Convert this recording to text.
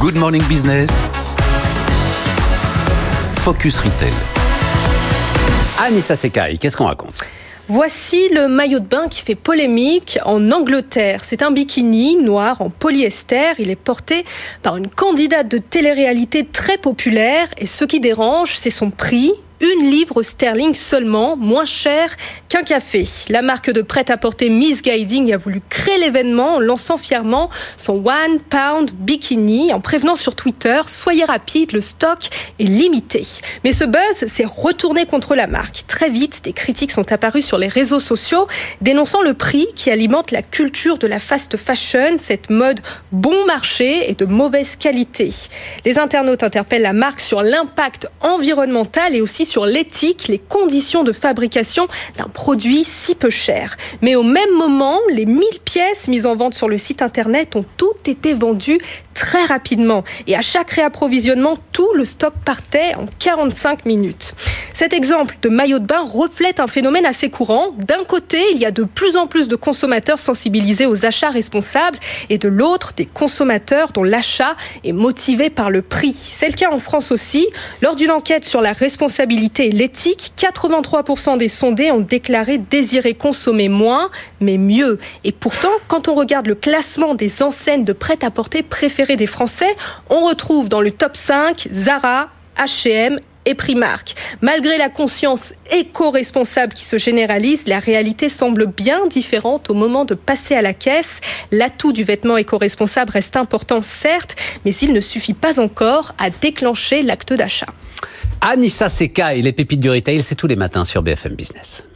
Good Morning Business. Focus Retail. Anissa Sekai, qu'est-ce qu'on raconte? Voici le maillot de bain qui fait polémique en Angleterre. C'est un bikini noir en polyester. Il est porté par une candidate de télé-réalité très populaire. Et ce qui dérange, c'est son prix une livre sterling seulement, moins cher qu'un café. La marque de prêt-à-porter Miss Guiding a voulu créer l'événement en lançant fièrement son One Pound Bikini en prévenant sur Twitter Soyez rapide, le stock est limité. Mais ce buzz s'est retourné contre la marque. Très vite, des critiques sont apparues sur les réseaux sociaux dénonçant le prix qui alimente la culture de la fast fashion, cette mode bon marché et de mauvaise qualité. Les internautes interpellent la marque sur l'impact environnemental et aussi sur l'éthique, les conditions de fabrication d'un produit si peu cher. Mais au même moment, les 1000 pièces mises en vente sur le site internet ont toutes été vendues très rapidement. Et à chaque réapprovisionnement, tout le stock partait en 45 minutes. Cet exemple de maillot de bain reflète un phénomène assez courant. D'un côté, il y a de plus en plus de consommateurs sensibilisés aux achats responsables et de l'autre, des consommateurs dont l'achat est motivé par le prix. C'est le cas en France aussi. Lors d'une enquête sur la responsabilité et l'éthique, 83% des sondés ont déclaré désirer consommer moins, mais mieux. Et pourtant, quand on regarde le classement des enseignes de prêt-à-porter préférées des Français, on retrouve dans le top 5 Zara, H&M et Primark. Malgré la conscience éco-responsable qui se généralise, la réalité semble bien différente au moment de passer à la caisse. L'atout du vêtement éco-responsable reste important, certes, mais il ne suffit pas encore à déclencher l'acte d'achat. Anissa Seka et les pépites du retail, c'est tous les matins sur BFM Business.